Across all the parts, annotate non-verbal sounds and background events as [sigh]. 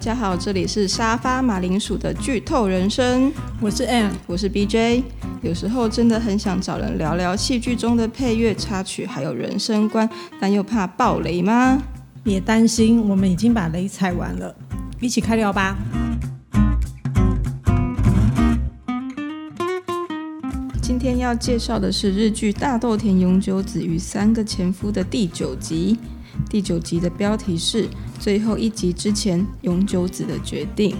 大家好，这里是沙发马铃薯的剧透人生，我是 Ann，我是 BJ。有时候真的很想找人聊聊戏剧中的配乐插曲，还有人生观，但又怕爆雷吗？别担心，我们已经把雷踩完了，一起开聊吧。今天要介绍的是日剧《大豆田永久子与三个前夫》的第九集。第九集的标题是“最后一集之前，永久子的决定”，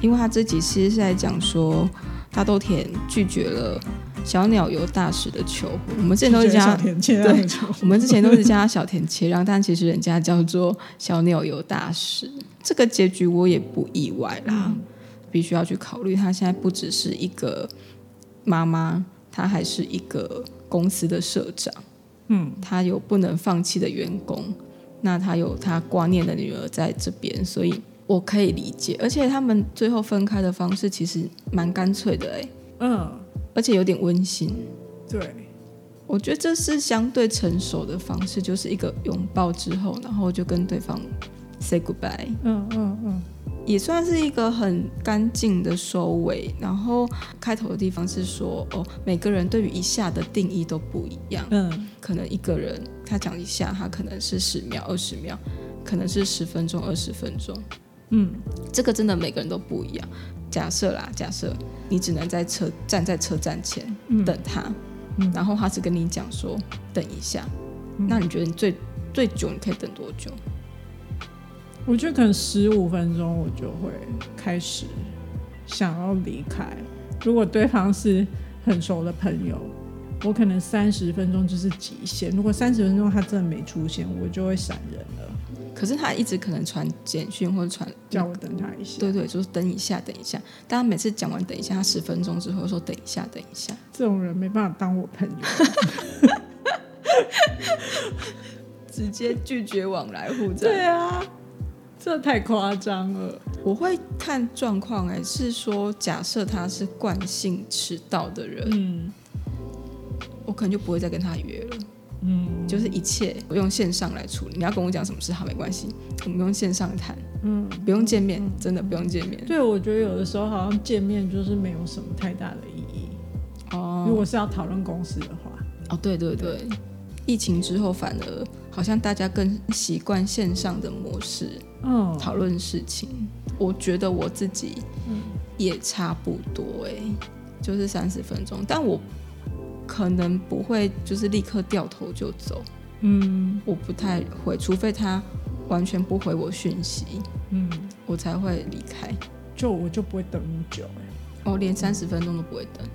因为他这集其实是在讲说大豆田拒绝了小鸟游大使的求婚。我们之前都是叫小田切，对，我们之前都是叫他小田切让，但其实人家叫做小鸟游大使。这个结局我也不意外啦，嗯、必须要去考虑，他现在不只是一个妈妈，他还是一个公司的社长。嗯，他有不能放弃的员工，那他有他挂念的女儿在这边，所以我可以理解。而且他们最后分开的方式其实蛮干脆的，哎，嗯，而且有点温馨。对，我觉得这是相对成熟的方式，就是一个拥抱之后，然后就跟对方 say goodbye。嗯嗯嗯。嗯也算是一个很干净的收尾。然后开头的地方是说，哦，每个人对于一下的定义都不一样。嗯，可能一个人他讲一下，他可能是十秒、二十秒，可能是十分钟、二十分钟。嗯，这个真的每个人都不一样。假设啦，假设你只能在车站在车站前等他，嗯，然后他只跟你讲说等一下，嗯，那你觉得你最最久你可以等多久？我觉得可能十五分钟我就会开始想要离开。如果对方是很熟的朋友，我可能三十分钟就是极限。如果三十分钟他真的没出现，我就会闪人了。可是他一直可能传简讯或者传叫我等他一下。对对，就是等一下，等一下。但他每次讲完等一下，他十分钟之后说等一下，等一下。这种人没办法当我朋友，[laughs] [laughs] 直接拒绝往来互赞。对啊。这太夸张了！我会看状况，哎，是说假设他是惯性迟到的人，嗯，我可能就不会再跟他约了，嗯，就是一切我用线上来处理。你要跟我讲什么事，好，没关系，我们用线上谈，嗯，不用见面，真的不用见面。对，我觉得有的时候好像见面就是没有什么太大的意义。哦，如果是要讨论公司的话，哦，对对对，对。疫情之后反而好像大家更习惯线上的模式。嗯，讨论事情，我觉得我自己也差不多哎、欸，就是三十分钟，但我可能不会就是立刻掉头就走，嗯，我不太会，除非他完全不回我讯息，嗯，我才会离开，就我就不会等很久哎、欸，哦，连三十分钟都不会等，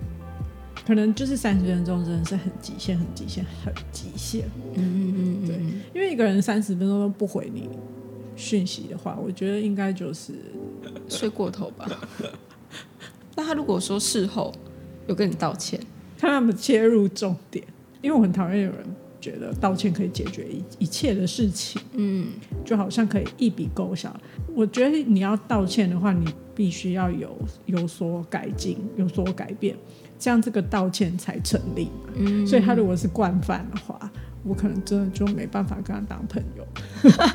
可能就是三十分钟真的是很极限，很极限，很极限，嗯嗯嗯，对，因为一个人三十分钟都不回你。讯息的话，我觉得应该就是睡过头吧。那他如果说事后有跟你道歉，看他们切入重点，因为我很讨厌有人觉得道歉可以解决一一切的事情，嗯，就好像可以一笔勾销。我觉得你要道歉的话，你必须要有有所改进，有所改变，这样这个道歉才成立。嗯，所以他如果是惯犯的话，我可能真的就没办法跟他当朋友。[laughs]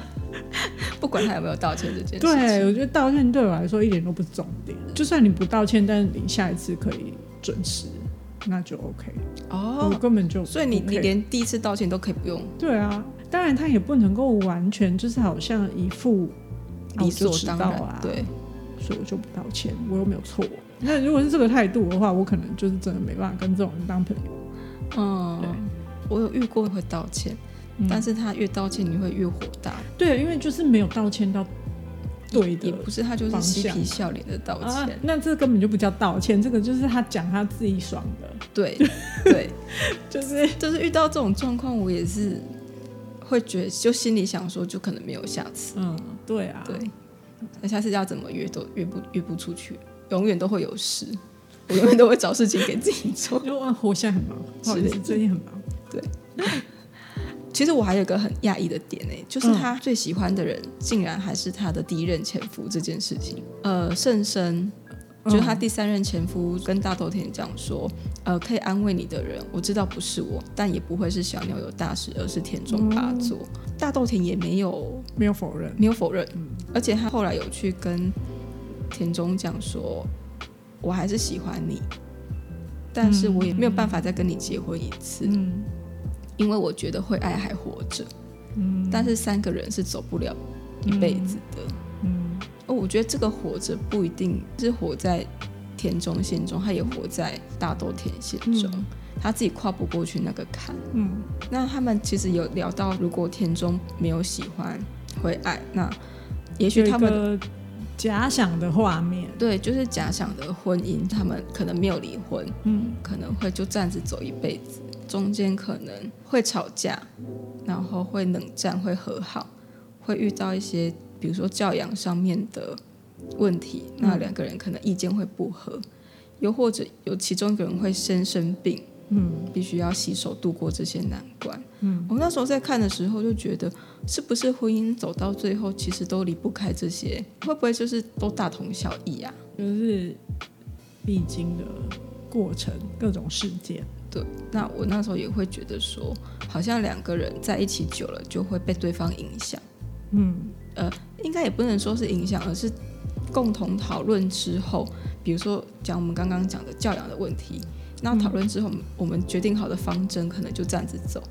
不管他有没有道歉这件事，对，我觉得道歉对我来说一点都不是重点。就算你不道歉，但是你下一次可以准时，那就 OK。哦，我根本就，所以你你连第一次道歉都可以不用。对啊，当然他也不能够完全就是好像一副理所当然啊，对，所以我就不道歉，我又没有错。那如果是这个态度的话，我可能就是真的没办法跟这种人当朋友。嗯，我有遇过会道歉。但是他越道歉，你会越火大。对，因为就是没有道歉到对的，也不是他就是嬉皮笑脸的道歉，啊，那这根本就不叫道歉，这个就是他讲他自己爽的。对 [laughs] 对，就是就是遇到这种状况，我也是会觉得，就心里想说，就可能没有下次。嗯，对啊，对，那下次要怎么约都约不约不出去，永远都会有事，[laughs] 我永远都会找事情给自己做。因为我现在很忙，不好意思，最近很忙。对。其实我还有一个很讶异的点呢，就是他最喜欢的人竟然还是他的第一任前夫这件事情。呃，圣生就是他第三任前夫跟大豆田讲说，呃，可以安慰你的人，我知道不是我，但也不会是小鸟有大事，而是田中八作。嗯、大豆田也没有没有否认，没有否认，嗯、而且他后来有去跟田中讲说，我还是喜欢你，但是我也没有办法再跟你结婚一次，嗯、因为我觉得惠爱还活着，嗯、但是三个人是走不了一辈子的。嗯。哦，我觉得这个活着不一定是活在田中心中，他也活在大豆田心中，嗯、他自己跨不过去那个坎。嗯，那他们其实有聊到，如果田中没有喜欢惠爱，那也许他们假想的画面，对，就是假想的婚姻，他们可能没有离婚，嗯，可能会就这样子走一辈子，中间可能会吵架，然后会冷战，会和好，会遇到一些。比如说教养上面的问题，那两个人可能意见会不合，嗯、又或者有其中一个人会先生病，嗯，必须要携手度过这些难关。嗯，我那时候在看的时候就觉得，是不是婚姻走到最后，其实都离不开这些？会不会就是都大同小异啊？就是必经的过程，各种事件。对，那我那时候也会觉得说，好像两个人在一起久了，就会被对方影响。嗯。呃，应该也不能说是影响，而是共同讨论之后，比如说讲我们刚刚讲的教养的问题，那讨论之后，我们决定好的方针可能就这样子走，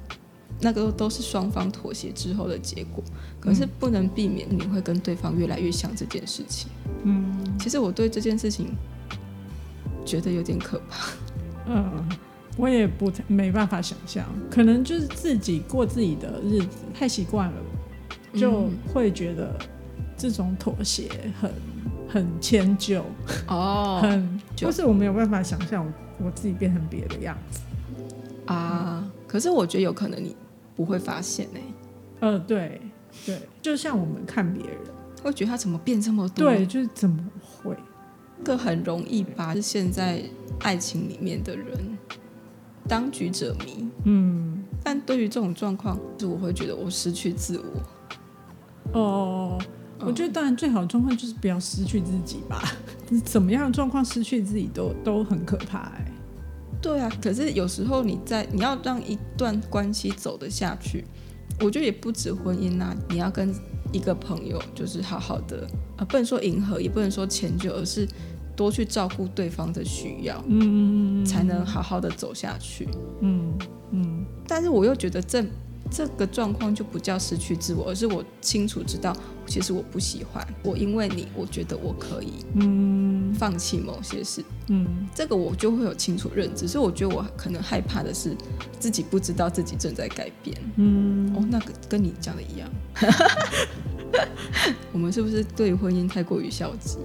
那个都是双方妥协之后的结果。可是不能避免你会跟对方越来越像这件事情。嗯，其实我对这件事情觉得有点可怕。嗯，我也不没办法想象，可能就是自己过自己的日子太习惯了。就会觉得这种妥协很很迁就哦，很就是我没有办法想象我自己变成别的样子啊。嗯、可是我觉得有可能你不会发现呢、欸。呃，对对，就像我们看别人，会觉得他怎么变这么多？对，就是怎么会？这很容易把现在爱情里面的人当局者迷。嗯，但对于这种状况，是我会觉得我失去自我。哦，我觉得当然最好的状况就是不要失去自己吧。[laughs] 怎么样的状况失去自己都都很可怕哎。对啊，可是有时候你在你要让一段关系走得下去，我觉得也不止婚姻啊，你要跟一个朋友就是好好的，呃，不能说迎合，也不能说迁就，而是多去照顾对方的需要，嗯，才能好好的走下去。嗯嗯，但是我又觉得这。这个状况就不叫失去自我，而是我清楚知道，其实我不喜欢我，因为你，我觉得我可以，嗯，放弃某些事，嗯，这个我就会有清楚认知。所以我觉得我可能害怕的是自己不知道自己正在改变，嗯，哦，那个跟你讲的一样，[laughs] 我们是不是对婚姻太过于消极？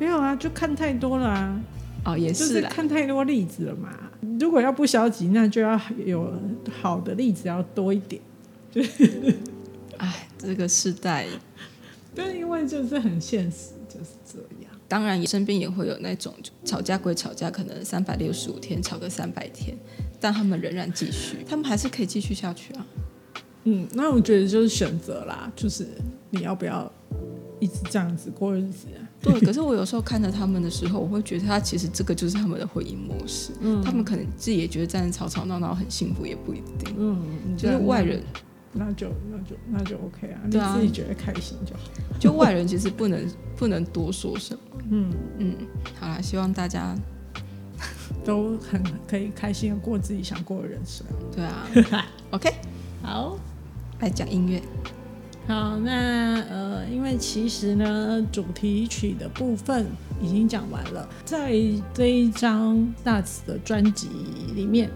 没有啊，就看太多了啊，哦，也是啦，看太多例子了嘛。如果要不消极，那就要有好的例子要多一点。就是，哎，这个时代，对，因为就是很现实，就是这样。当然，身边也会有那种吵架归吵架，可能三百六十五天吵个三百天，但他们仍然继续，他们还是可以继续下去啊。嗯，那我觉得就是选择啦，就是你要不要一直这样子过日子啊。对，可是我有时候看着他们的时候，我会觉得他其实这个就是他们的婚姻模式。嗯，他们可能自己也觉得这样吵吵闹闹很幸福，也不一定。嗯，就是外人，那就那就那就 OK 啊，你自己觉得开心就好。就外人其实不能不能多说什么。[laughs] 嗯嗯，好啦，希望大家 [laughs] 都很可以开心的过自己想过的人生。对啊，[laughs] OK，好，来讲音乐。好，那呃，因为其实呢，主题曲的部分已经讲完了，在这一张大慈的专辑里面，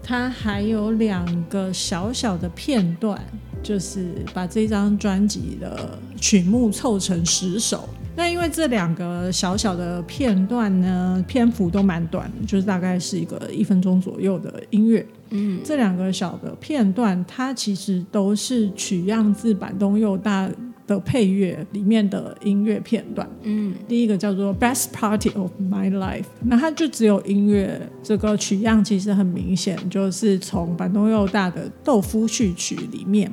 它还有两个小小的片段，就是把这张专辑的曲目凑成十首。那因为这两个小小的片段呢，篇幅都蛮短，就是大概是一个一分钟左右的音乐。嗯，这两个小的片段，它其实都是取样自板东佑大的配乐里面的音乐片段。嗯，第一个叫做《Best Party of My Life》，那它就只有音乐，这个取样其实很明显，就是从板东佑大的《豆腐序曲》里面，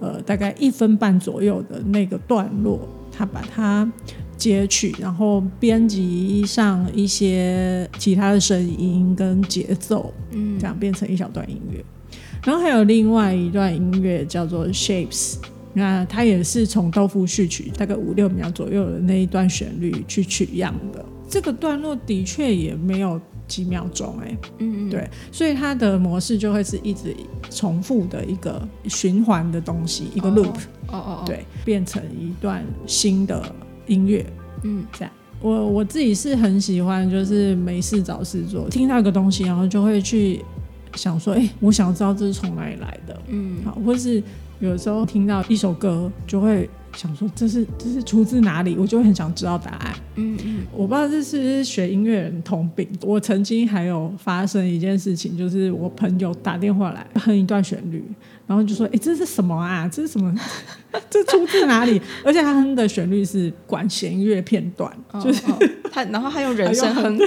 呃，大概一分半左右的那个段落，他把它截取，然后编辑上一些其他的声音跟节奏，嗯，这样变成一小段音乐。然后还有另外一段音乐叫做 Shapes，那它也是从豆腐序曲大概五六秒左右的那一段旋律去取样的。这个段落的确也没有几秒钟，哎，嗯，对，所以它的模式就会是一直重复的一个循环的东西，一个 loop，哦哦哦，对，变成一段新的音乐，嗯，这样。我我自己是很喜欢，就是没事找事做，听到一个东西，然后就会去想说，哎，我想知道这是从哪里来的，嗯，好，或是有时候听到一首歌，就会。想说这是这是出自哪里，我就会很想知道答案。嗯嗯，我不知道这是学音乐人通病。我曾经还有发生一件事情，就是我朋友打电话来哼一段旋律，然后就说：“哎，这是什么啊？这是什么？[laughs] 这出自哪里？” [laughs] 而且他哼的旋律是管弦乐片段，就是他，然后他用人声哼。[laughs]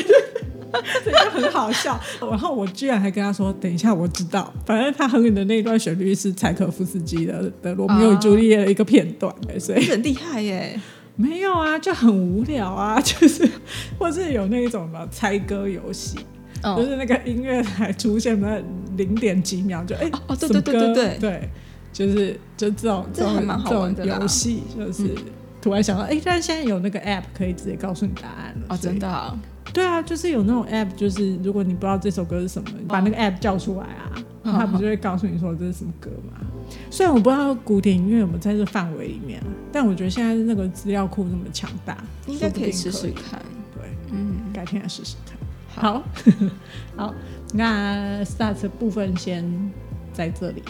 [laughs] 这就很好笑，然后我居然还跟他说：“等一下，我知道，反正他哼的那段旋律是柴可夫斯基的的《罗密欧与朱丽叶》的一个片段，所以很厉害耶。”没有啊，就很无聊啊，[laughs] 就是或是有那种什么猜歌游戏，就是那个音乐台出现了零点几秒就哎哦，对对对对对对，就是就这种这种蛮好玩的游戏，就是突然想到哎，但现在有那个 app 可以直接告诉你答案了哦，真的。对啊，就是有那种 app，就是如果你不知道这首歌是什么，你把那个 app 叫出来啊，然后它不就会告诉你说这是什么歌吗？虽然我不知道古典音乐有没有在这范围里面，但我觉得现在那个资料库那么强大，应该可以试试看。对，嗯，改天来试试看。好，[laughs] 好，那 start 的部分先在这里。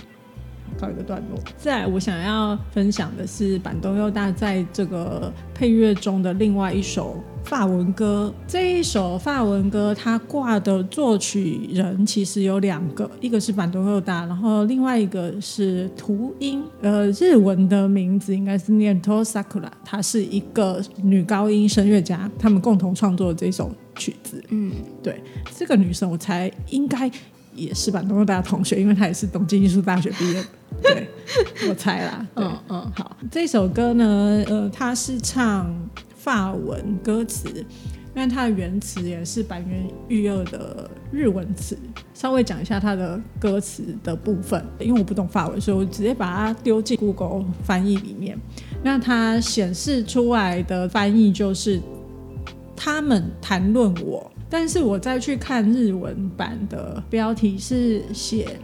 告一个段落。再来，我想要分享的是板东佑大在这个配乐中的另外一首法文歌。这一首法文歌，它挂的作曲人其实有两个，一个是坂东祐大，然后另外一个是图音。呃，日文的名字应该是念 To Sakura，她是一个女高音声乐家，他们共同创作的这首曲子。嗯，对，这个女生我猜应该也是坂东祐大的同学，因为她也是东京艺术大学毕业。[laughs] 对，我猜啦。嗯嗯，好，这首歌呢，呃，它是唱法文歌词，因为它的原词也是坂元裕二的日文词。稍微讲一下它的歌词的部分，因为我不懂法文，所以我直接把它丢进 Google 翻译里面。那它显示出来的翻译就是他们谈论我，但是我再去看日文版的标题是写。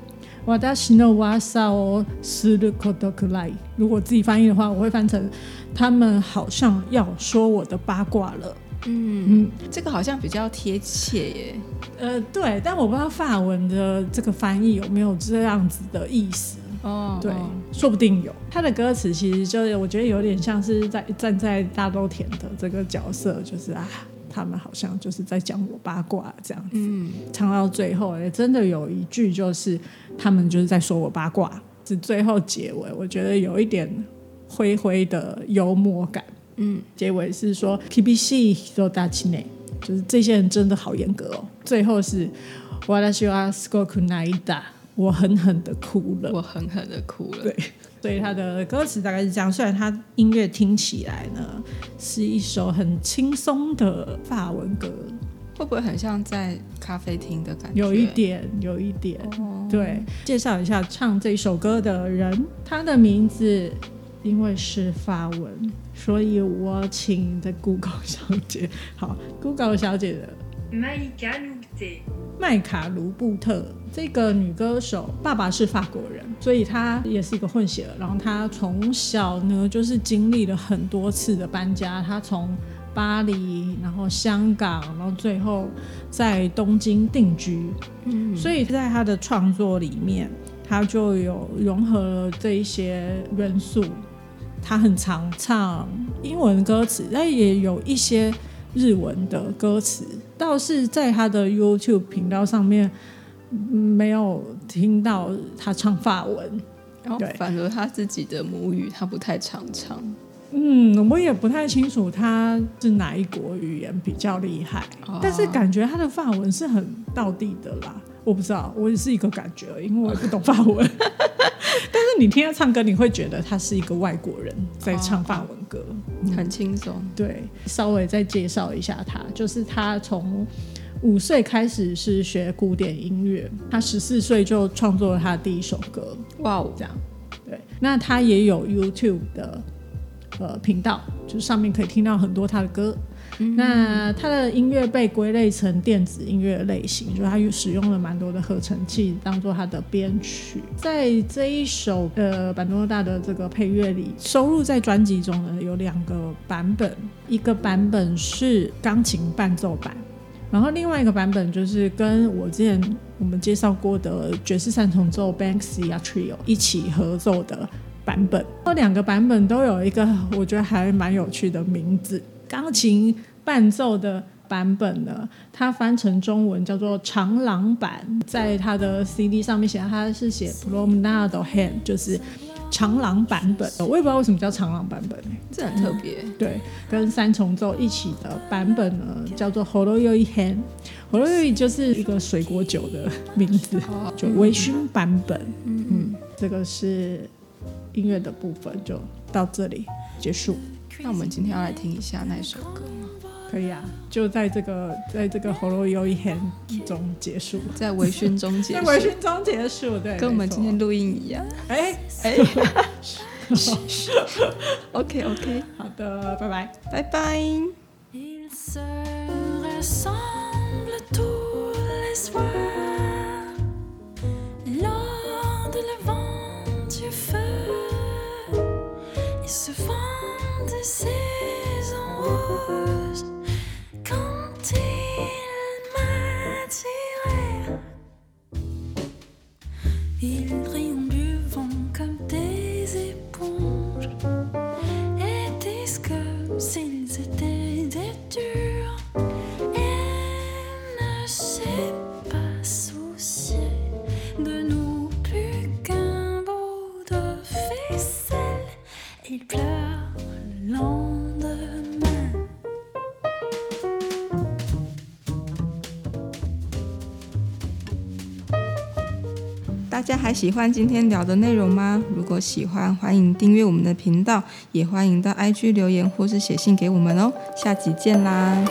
我的喜怒哇塞哦，斯鲁克多克莱。如果自己翻译的话，我会翻成他们好像要说我的八卦了。嗯嗯，这个好像比较贴切耶。呃，对，但我不知道法文的这个翻译有没有这样子的意思。哦，对，哦、说不定有。他的歌词其实就是我觉得有点像是在站在大豆田的这个角色，就是啊。他们好像就是在讲我八卦这样子，嗯，唱到最后，也真的有一句就是他们就是在说我八卦，是最后结尾，我觉得有一点灰灰的幽默感，嗯，结尾是说 “kibishi hitodachi ne”，就是这些人真的好严格哦。最后是 “watashi wa sugoku naita”，我狠狠的哭了，我狠狠的哭了，对。所以他的歌词大概是这样，虽然他音乐听起来呢是一首很轻松的法文歌，会不会很像在咖啡厅的感觉？有一点，有一点。Oh. 对，介绍一下唱这首歌的人，他的名字因为是法文，所以我请的 Google 小姐，好，Google 小姐的。麦卡卢布特这个女歌手，爸爸是法国人，所以她也是一个混血儿。然后她从小呢，就是经历了很多次的搬家。她从巴黎，然后香港，然后最后在东京定居。嗯，所以在她的创作里面，她就有融合了这一些元素。她很常唱英文歌词，但也有一些日文的歌词。倒是在他的 YouTube 频道上面没有听到他唱法文，对，反而他自己的母语他不太常唱。嗯，我也不太清楚他是哪一国语言比较厉害，哦，但是感觉他的法文是很道地的啦。我不知道，我只是一个感觉，因为我也不懂法文。[laughs] 但是你听他唱歌，你会觉得他是一个外国人在唱法文歌，哦、很轻松。对，稍微再介绍一下他，就是他从五岁开始是学古典音乐，他十四岁就创作了他的第一首歌。哇哦，这样。对，那他也有 YouTube 的呃频道，就上面可以听到很多他的歌。那他的音乐被归类成电子音乐类型，就他使用了蛮多的合成器当做他的编曲。在这一首呃板东大的这个配乐里，收录在专辑中呢有两个版本，一个版本是钢琴伴奏版，然后另外一个版本就是跟我之前我们介绍过的爵士三重奏 Banksia Trio 一起合奏的版本。这两个版本都有一个我觉得还蛮有趣的名字。钢琴伴奏的版本呢，它翻成中文叫做长廊版，在它的 CD 上面写，它是写 Promenade Hand，就是长廊版本。我也不知道为什么叫长廊版本，这很特别。对，跟三重奏一起的版本呢，叫做 Horoyoi Hand，Horoyoi 就是一个水果酒的名字，就微醺版本。嗯嗯，这个是音乐的部分，就到这里结束。那我们今天要来听一下那首歌吗？可以啊，就在这个在这个 Horoyoi Hand 中结束，在微醺中结束，在微醺中结束，对，跟我们今天录音一样。哎哎，[laughs] OK OK，好的，拜拜，拜拜。ce vent de saison rose quand il m'a tiré. Il triomphe. 还喜欢今天聊的内容吗？如果喜欢，欢迎订阅我们的频道，也欢迎到 IG 留言或是写信给我们哦。下集见啦！